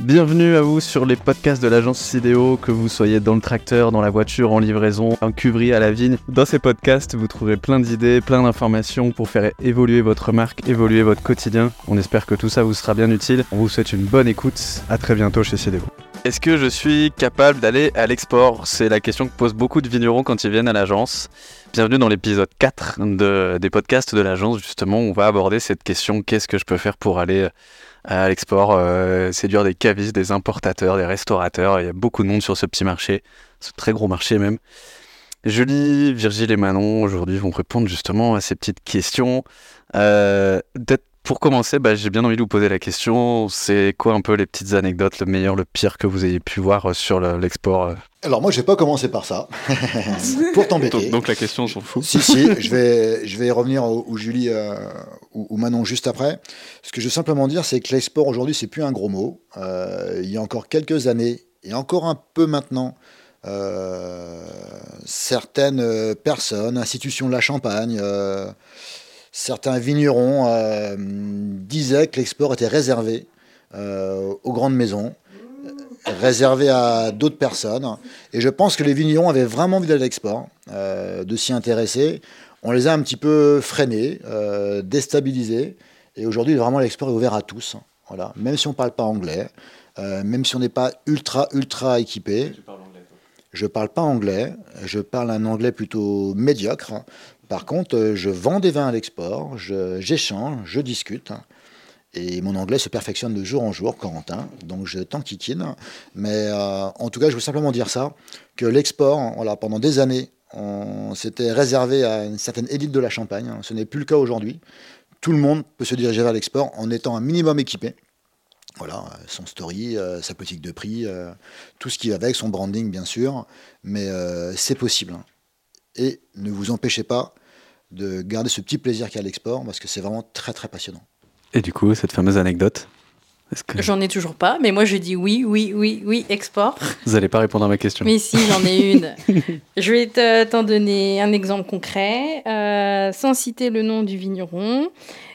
Bienvenue à vous sur les podcasts de l'agence Sidéo, que vous soyez dans le tracteur, dans la voiture, en livraison, en cuverie à la vigne. Dans ces podcasts, vous trouverez plein d'idées, plein d'informations pour faire évoluer votre marque, évoluer votre quotidien. On espère que tout ça vous sera bien utile. On vous souhaite une bonne écoute. À très bientôt chez Sidéo. Est-ce que je suis capable d'aller à l'export? C'est la question que posent beaucoup de vignerons quand ils viennent à l'agence. Bienvenue dans l'épisode 4 des podcasts de l'agence. Justement, on va aborder cette question qu'est-ce que je peux faire pour aller à l'export, euh, séduire des cavistes, des importateurs, des restaurateurs. Il y a beaucoup de monde sur ce petit marché, ce très gros marché même. Julie, Virgile et Manon aujourd'hui vont répondre justement à ces petites questions. Euh, pour commencer, bah, j'ai bien envie de vous poser la question, c'est quoi un peu les petites anecdotes, le meilleur, le pire que vous ayez pu voir sur l'export euh Alors moi, je vais pas commencer par ça, pour t'embêter. Donc, la question, s'en fout. Si, si, je vais, je vais revenir où, Julie euh, ou, Manon juste après. Ce que je veux simplement dire, c'est que l'export aujourd'hui, c'est plus un gros mot. Euh, il y a encore quelques années, et encore un peu maintenant, certaines personnes, institutions de la Champagne, certains vignerons euh, disaient que l'export était réservé euh, aux grandes maisons, réservé à d'autres personnes. Et je pense que les vignerons avaient vraiment envie d'aller à l'export, euh, de s'y intéresser. On les a un petit peu freinés, déstabilisés. Et aujourd'hui, vraiment, l'export est ouvert à tous. Voilà. Même si on ne parle pas anglais, même si on n'est pas ultra, ultra équipé. Je ne parle pas anglais, je parle un anglais plutôt médiocre. Par contre, euh, je vends des vins à l'export, j'échange, je, discute. Et mon anglais se perfectionne de jour en jour, Corentin. Donc je t'enquiquine. Mais euh, en tout cas, je veux simplement dire ça, que l'export, voilà, pendant des années, on s'était réservé à une certaine élite de la Champagne. Ce n'est plus le cas aujourd'hui. Tout le monde peut se diriger vers l'export en étant un minimum équipé. Voilà, son story, euh, sa politique de prix, tout ce qui va avec, son branding bien sûr. Mais c'est possible. Et ne vous empêchez pas de garder ce petit plaisir qu'il y a à l'export parce que c'est vraiment très très passionnant. Et du coup, cette fameuse anecdote que... J'en ai toujours pas, mais moi je dis oui, oui, oui, oui, export. Vous n'allez pas répondre à ma question. Mais si, j'en ai une. je vais t'en donner un exemple concret, euh, sans citer le nom du vigneron,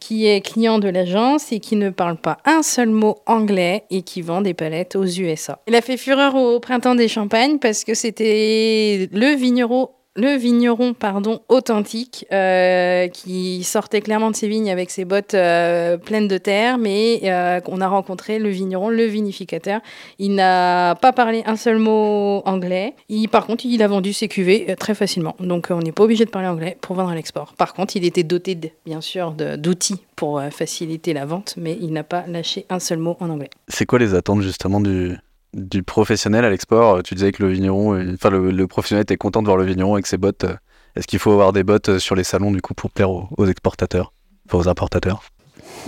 qui est client de l'agence et qui ne parle pas un seul mot anglais et qui vend des palettes aux USA. Il a fait fureur au printemps des Champagnes parce que c'était le vigneron le vigneron pardon authentique euh, qui sortait clairement de ses vignes avec ses bottes euh, pleines de terre mais euh, on a rencontré le vigneron le vinificateur. Il n'a pas parlé un seul mot anglais. Il, par contre il a vendu ses cuvées très facilement. Donc on n'est pas obligé de parler anglais pour vendre à l'export. Par contre il était doté bien sûr d'outils pour faciliter la vente mais il n'a pas lâché un seul mot en anglais. C'est quoi les attentes justement du du professionnel à l'export. Euh, tu disais que le vigneron, euh, enfin le, professionnel était content de voir le vigneron avec ses bottes. Euh, est-ce qu'il faut avoir des bottes sur les salons du coup pour plaire aux, exportateurs, aux importateurs?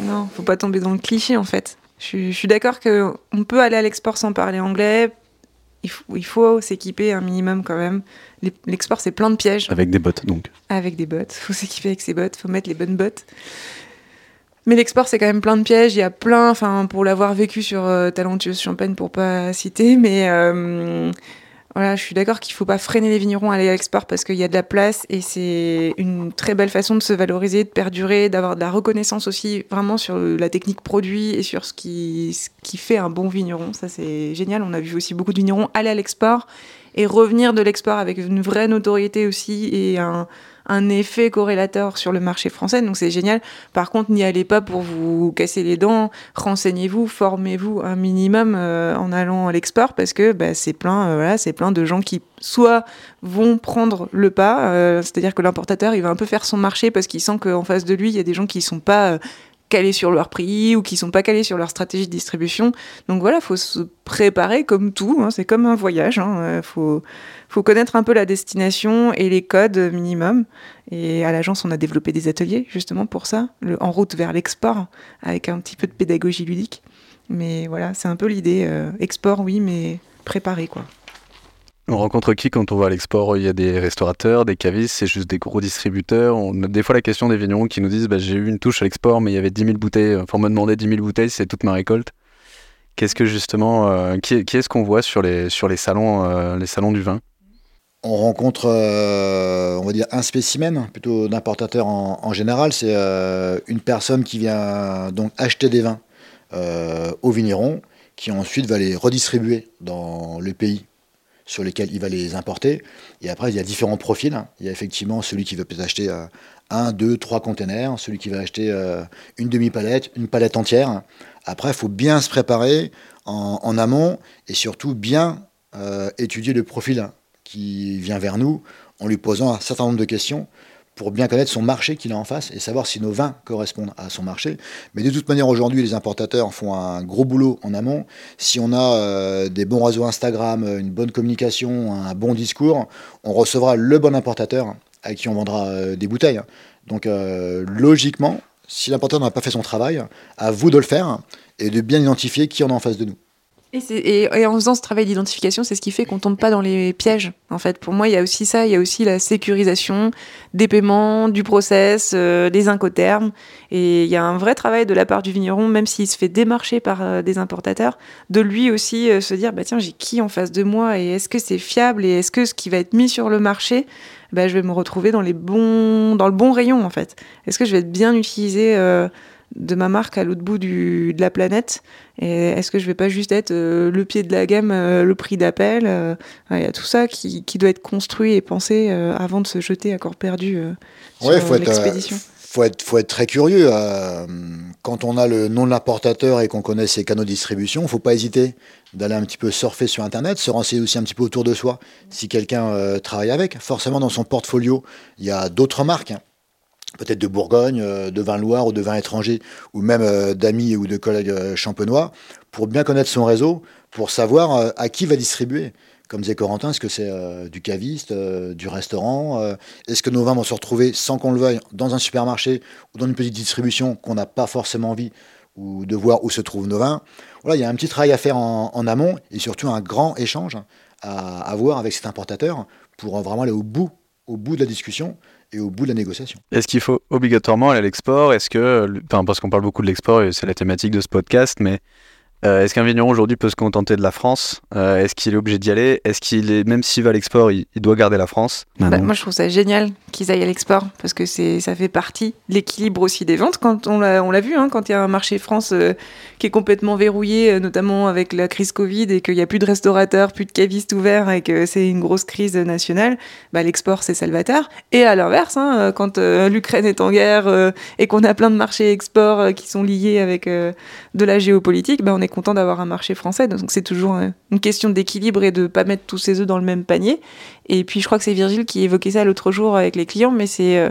Non, faut pas tomber dans le cliché en fait. Je, suis d'accord qu'on peut aller à l'export sans parler anglais. Il faut, il faut s'équiper un minimum quand même. L'export, c'est plein de pièges. Avec des bottes, donc. Avec des bottes. Il faut s'équiper avec ses bottes. Il faut mettre les bonnes bottes. Mais l'export, c'est quand même plein de pièges. Il y a plein, enfin, pour l'avoir vécu sur euh, Talentueuse Champagne, pour pas citer, mais euh, voilà, je suis d'accord qu'il faut pas freiner les vignerons à aller à l'export parce qu'il y a de la place et c'est une très belle façon de se valoriser, de perdurer, d'avoir de la reconnaissance aussi vraiment sur la technique produit et sur ce qui, ce qui fait un bon vigneron. Ça, c'est génial. On a vu aussi beaucoup de vignerons aller à l'export et revenir de l'export avec une vraie notoriété aussi et un un effet corrélateur sur le marché français, donc c'est génial. Par contre, n'y allez pas pour vous casser les dents, renseignez-vous, formez-vous un minimum euh, en allant à l'export parce que bah, c'est plein, euh, plein de gens qui soit vont prendre le pas, euh, c'est-à-dire que l'importateur il va un peu faire son marché parce qu'il sent qu'en face de lui il y a des gens qui sont pas calés sur leur prix ou qui sont pas calés sur leur stratégie de distribution. Donc voilà, faut se préparer comme tout. Hein, c'est comme un voyage. Hein, faut faut connaître un peu la destination et les codes minimum. Et à l'agence, on a développé des ateliers justement pour ça, en route vers l'export, avec un petit peu de pédagogie ludique. Mais voilà, c'est un peu l'idée. Euh, export, oui, mais préparé quoi. On rencontre qui quand on va à l'export? Il y a des restaurateurs, des cavistes, c'est juste des gros distributeurs. Des fois la question des vignerons qui nous disent bah, J'ai eu une touche à l'export, mais il y avait 10 000 bouteilles. Enfin, on m'a demandé 10 000 bouteilles, c'est toute ma récolte. Qu'est-ce que justement, euh, qui, est-ce qu'on voit sur les, salons, euh, les salons du vin? On rencontre, euh, on va dire, un spécimen, plutôt d'importateur en, général. C'est euh, une personne qui vient donc acheter des vins euh, au vigneron, qui ensuite va les redistribuer dans le pays sur lesquels il va les importer. Et après, il y a différents profils. Il y a effectivement celui qui veut peut-être acheter euh, un, deux, trois containers, celui qui va acheter euh, une demi-palette, une palette entière. Après, il faut bien se préparer en, amont et surtout bien euh, étudier le profil qui vient vers nous en lui posant un certain nombre de questions pour bien connaître son marché qu'il a en face et savoir si nos vins correspondent à son marché. Mais de toute manière, aujourd'hui, les importateurs font un gros boulot en amont. Si on a euh, des bons réseaux Instagram, une bonne communication, un bon discours, on recevra le bon importateur à qui on vendra euh, des bouteilles. Donc, euh, logiquement, si l'importateur n'a pas fait son travail, à vous de le faire et de bien identifier qui en a en face de nous. Et, en faisant ce travail d'identification, c'est ce qui fait qu'on tombe pas dans les pièges. En fait, pour moi, il y a aussi ça. Il y a aussi la sécurisation des paiements, du process, euh, des incoterms. Et il y a un vrai travail de la part du vigneron, même s'il se fait démarcher par euh, des importateurs, de lui aussi euh, se dire bah tiens, j'ai qui en face de moi et est-ce que c'est fiable et est-ce que ce qui va être mis sur le marché, bah, je vais me retrouver dans les bons, dans le bon rayon en fait. Est-ce que je vais être bien utilisé de ma marque à l'autre bout du, de la planète Et est-ce que je vais pas juste être euh, le pied de la gamme, euh, le prix d'appel euh, Il y a tout ça qui, doit être construit et pensé avant de se jeter à corps perdu sur l'expédition. Faut être, faut être très curieux. quand on a le nom de l'importateur et qu'on connaît ses canaux de distribution, faut pas hésiter d'aller un petit peu surfer sur Internet, se renseigner aussi un petit peu autour de soi. Si quelqu'un travaille avec, forcément dans son portfolio, il y a d'autres marques. Hein peut-être de Bourgogne, euh, de vin Loire ou de vin étranger, ou même euh, d'amis ou de collègues euh, champenois, pour bien connaître son réseau, pour savoir à qui va distribuer. Comme disait Corentin, est-ce que c'est du caviste, du restaurant Est-ce que nos vins vont se retrouver sans qu'on le veuille dans un supermarché ou dans une petite distribution qu'on n'a pas forcément envie ou de voir où se trouvent nos vins? Voilà, il y a un petit travail à faire en, en amont et surtout un grand échange à avoir avec cet importateur pour vraiment aller au bout, au bout de la discussion et au bout de la négociation. Est-ce qu'il faut obligatoirement aller à l'export? Est-ce que, enfin, parce qu'on parle beaucoup de l'export et c'est la thématique de ce podcast, mais euh, est-ce qu'un vigneron aujourd'hui peut se contenter de la France? Euh, Est-ce qu'il est obligé d'y aller? Est-ce qu'il est, même s'il va à l'export, il, doit garder la France? Bah, Moi, je trouve ça génial qu'ils aillent à l'export parce que c'est, ça fait partie de l'équilibre aussi des ventes. Quand on l'a, on l'a vu, hein, quand il y a un marché France euh, qui est complètement verrouillé, notamment avec la crise Covid et qu'il n'y a plus de restaurateurs, plus de cavistes ouverts et que c'est une grosse crise nationale, bah, l'export c'est salvateur. Et à l'inverse, hein, quand l'Ukraine est en guerre et qu'on a plein de marchés export qui sont liés avec de la géopolitique, bah, on est content d'avoir un marché français. Donc c'est toujours euh, une question d'équilibre et de pas mettre tous ses œufs dans le même panier. Et puis je crois que c'est Virgile qui évoquait ça l'autre jour avec les clients, mais c'est euh,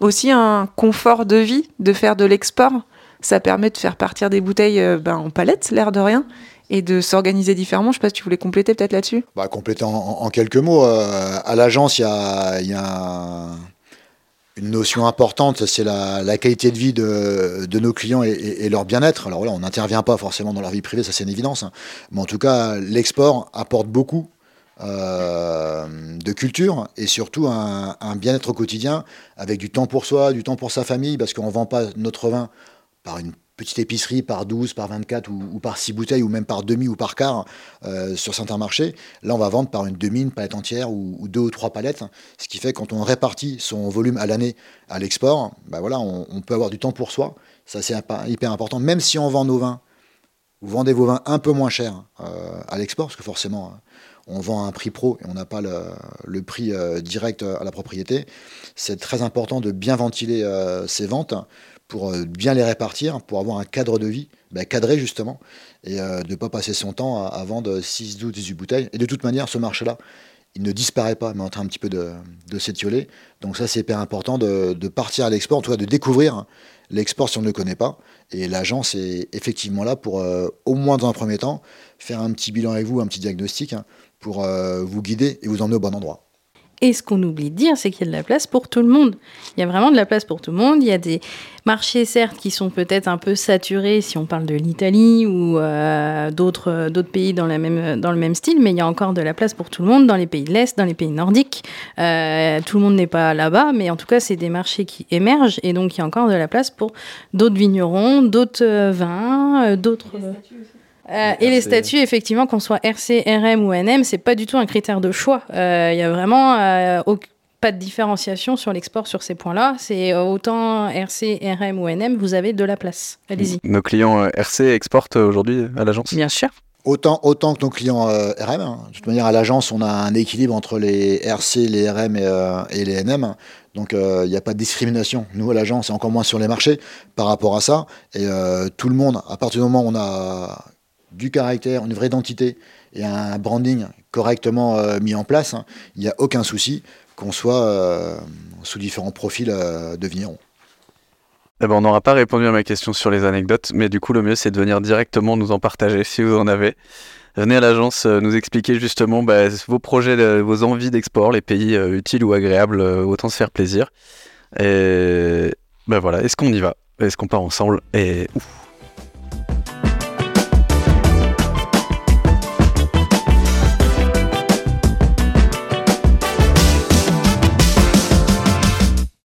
aussi un confort de vie de faire de l'export. Ça permet de faire partir des bouteilles euh, ben, en palette, l'air de rien, et de s'organiser différemment. Je sais pas si tu voulais compléter peut-être là-dessus. Bah, compléter en, quelques mots. à l'agence, il y a, y a une notion importante, c'est la, qualité de vie de, nos clients et, leur bien-être. Alors là, on n'intervient pas forcément dans leur vie privée, ça c'est une évidence. Hein. Mais en tout cas, l'export apporte beaucoup euh, de culture et surtout un, un bien-être au quotidien avec du temps pour soi, du temps pour sa famille, parce qu'on ne vend pas notre vin par une petite épicerie par 12, par 24 ou, par 6 bouteilles ou même par demi ou par quart euh, sur certains marchés. Là, on va vendre par une demi, une palette entière ou, deux ou trois palettes. Ce qui fait quand on répartit son volume à l'année à l'export, bah voilà, on, peut avoir du temps pour soi. Ça, c'est hyper important. Même si on vend nos vins, vous vendez vos vins un peu moins cher euh, à l'export, parce que forcément, hein, on vend à un prix pro et on n'a pas le, prix euh, direct à la propriété. C'est très important de bien ventiler ces ventes pour euh, bien les répartir, pour avoir un cadre de vie bah, cadré justement, et euh, de ne pas passer son temps à, vendre 6, 12, 18 bouteilles. Et de toute manière, ce marché-là, il ne disparaît pas, mais en train un petit peu de, de s'étioler. Donc ça, c'est hyper important de, partir à l'export, en tout cas de découvrir l'export si on ne le connaît pas. Et l'agence est effectivement là pour, euh, au moins dans un premier temps, faire un petit bilan avec vous, un petit diagnostic, hein, pour vous guider et vous emmener au bon endroit. Et ce qu'on oublie de dire, c'est qu'il y a de la place pour tout le monde. Il y a vraiment de la place pour tout le monde. Il y a des marchés, certes, qui sont peut-être un peu saturés si on parle de l'Italie ou euh, d'autres, pays dans, la même, dans le même style, mais il y a encore de la place pour tout le monde dans les pays de l'Est, dans les pays nordiques. Euh, tout le monde n'est pas là-bas, mais en tout cas, c'est des marchés qui émergent et donc il y a encore de la place pour d'autres vignerons, d'autres euh, vins, d'autres. Euh, et les statuts, effectivement, qu'on soit RC, RM ou NM, c'est pas du tout un critère de choix. Il euh, y a vraiment euh, pas de différenciation sur l'export sur ces points-là. C'est euh, autant RC, RM ou NM, vous avez de la place. Allez-y. Nos clients euh, RC exportent aujourd'hui à l'agence? Bien sûr. Autant, autant que nos clients euh, RM. hein. De toute manière, à l'agence, on a un équilibre entre les RC, les RM et, euh, et les NM. Donc, euh, il n'y a pas de discrimination. Nous, à l'agence, et encore moins sur les marchés par rapport à ça. Et euh, tout le monde, à partir du moment où on a du caractère, une vraie identité et un branding correctement euh, mis en place, hein, il n'y a aucun souci qu'on soit euh, sous différents profils euh, de vignerons. Eh ben, on n'aura pas répondu à ma question sur les anecdotes, mais du coup, le mieux, c'est de venir directement nous en partager si vous en avez. Venez à l'agence nous expliquer justement bah, vos projets, vos envies d'export, les pays utiles ou agréables, autant se faire plaisir. Et ben voilà, est-ce qu'on y va? Est-ce qu'on part ensemble? Et ouf,